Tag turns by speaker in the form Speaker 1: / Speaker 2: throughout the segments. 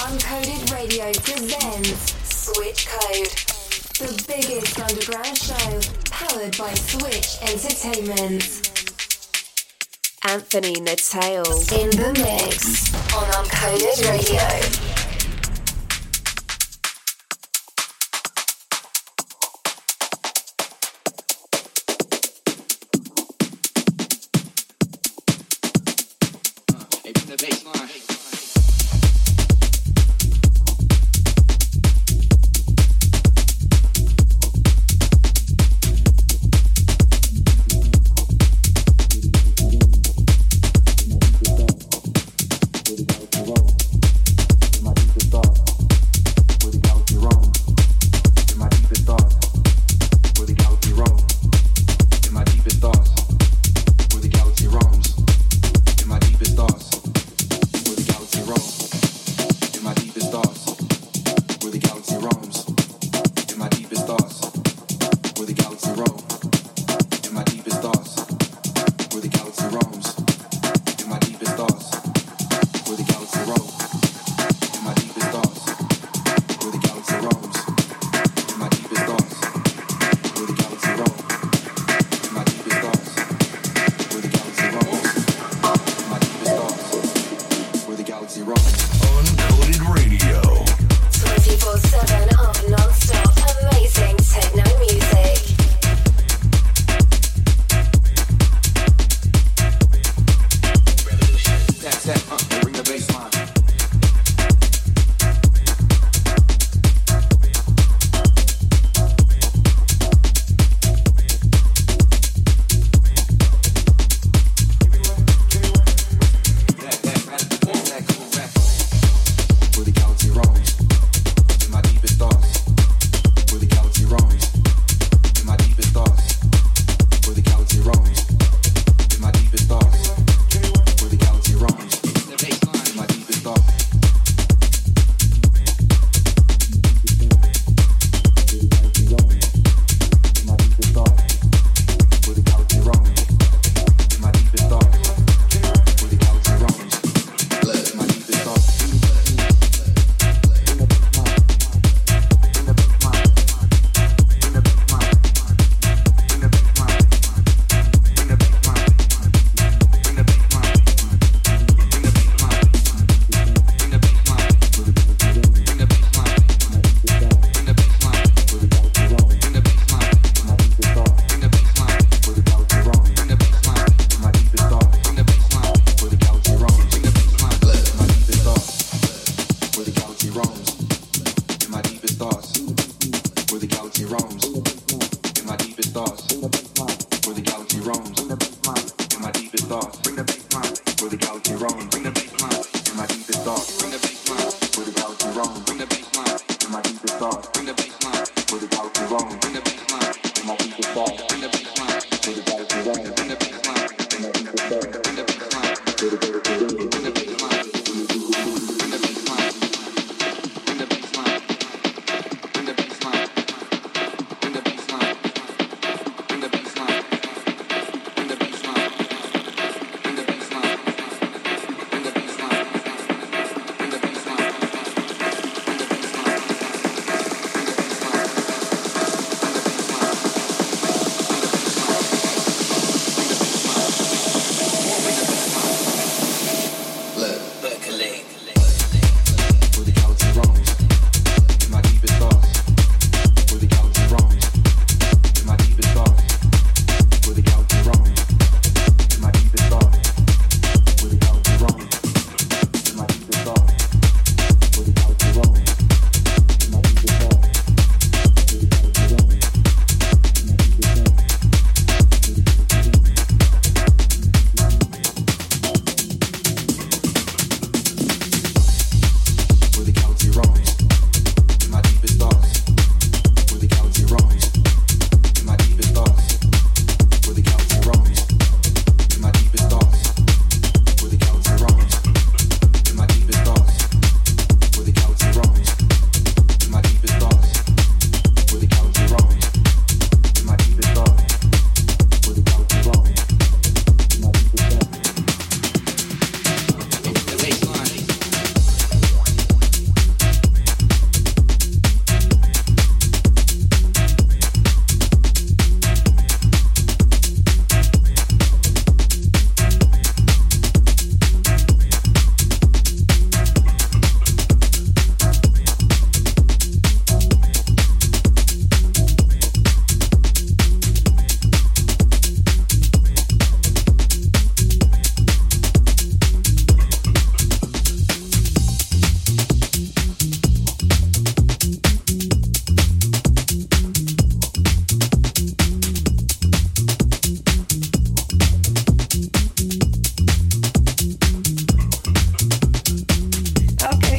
Speaker 1: Uncoded Radio presents Switch Code, the biggest underground show powered by Switch Entertainment. Anthony Natale in the mix on Uncoded Radio.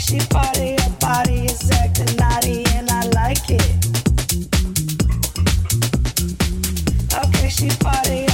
Speaker 2: You know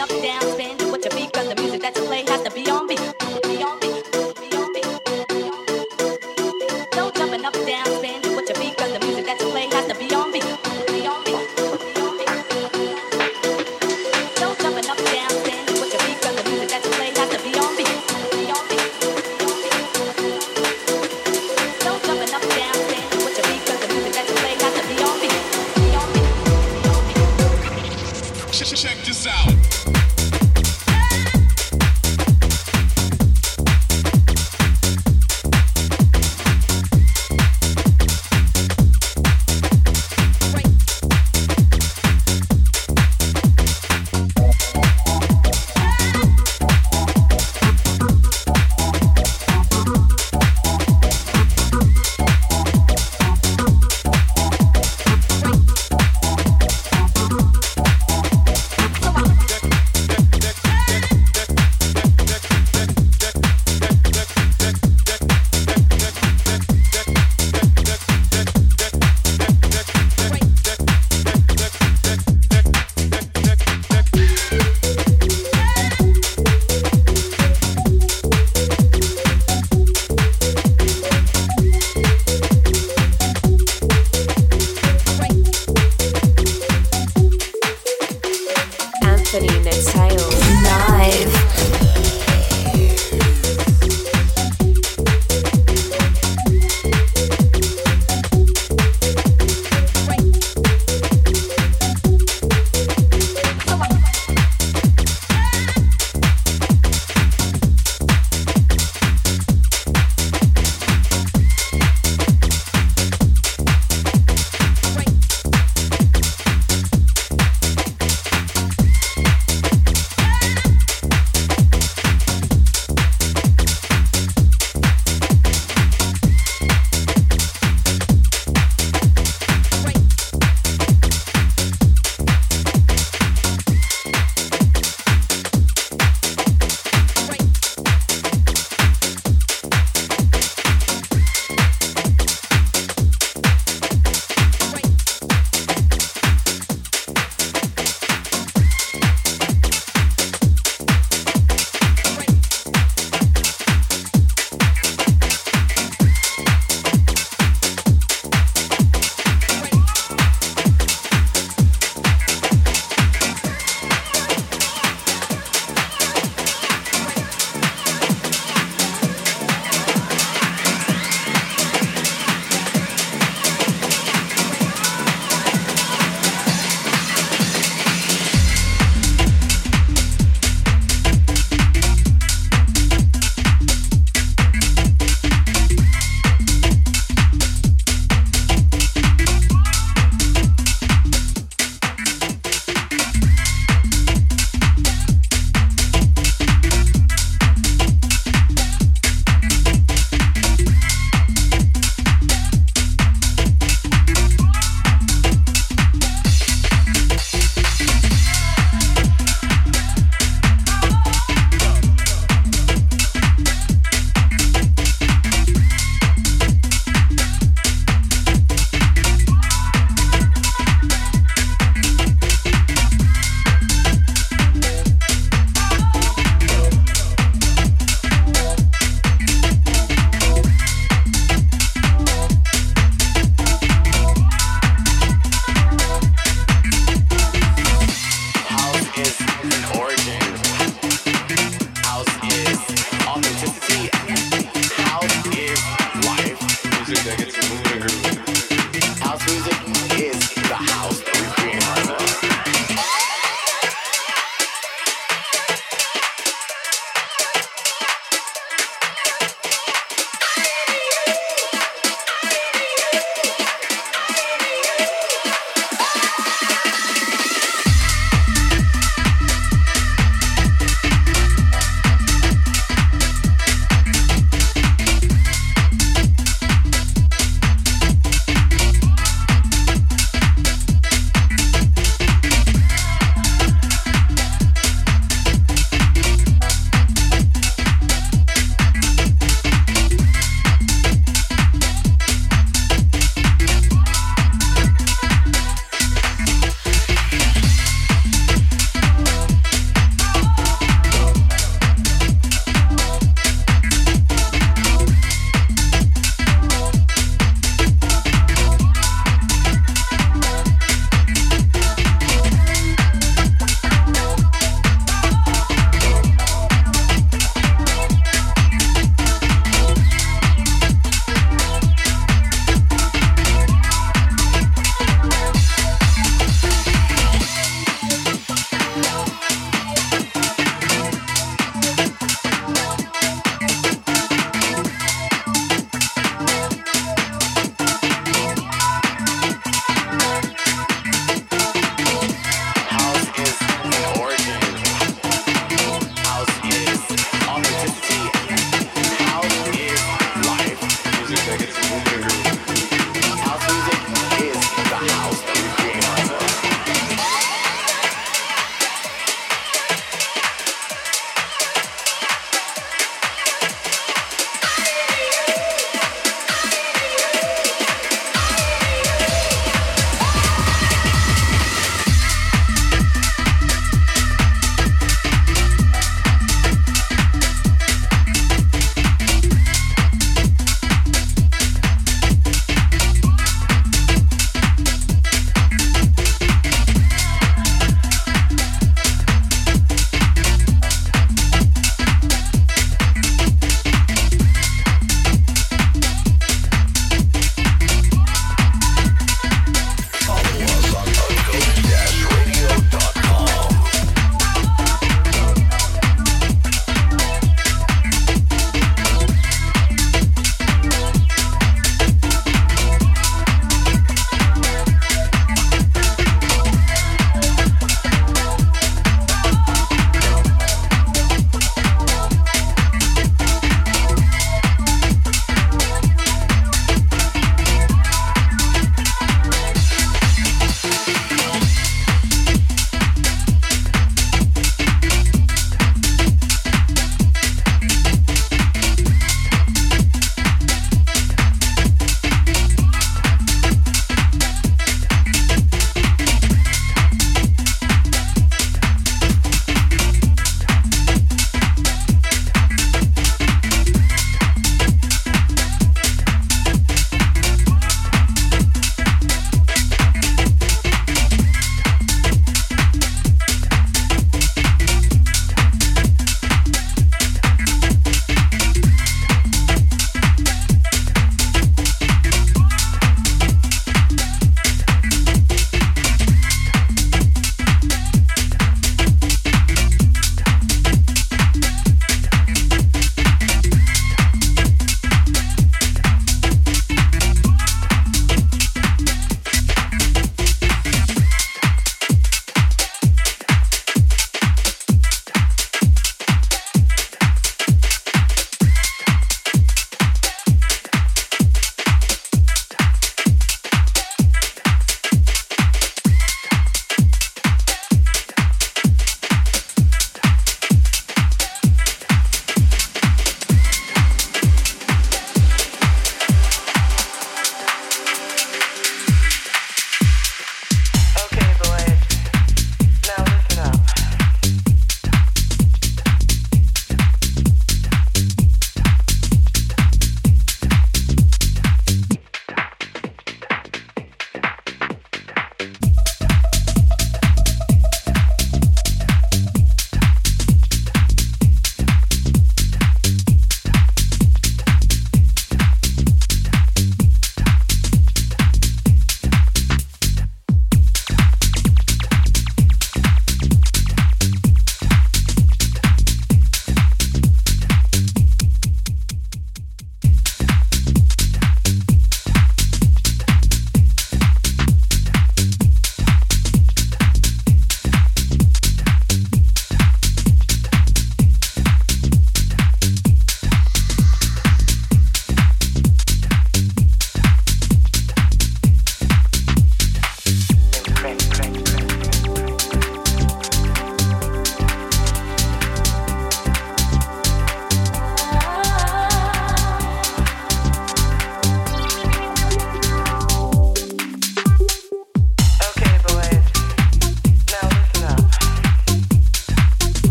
Speaker 3: up down,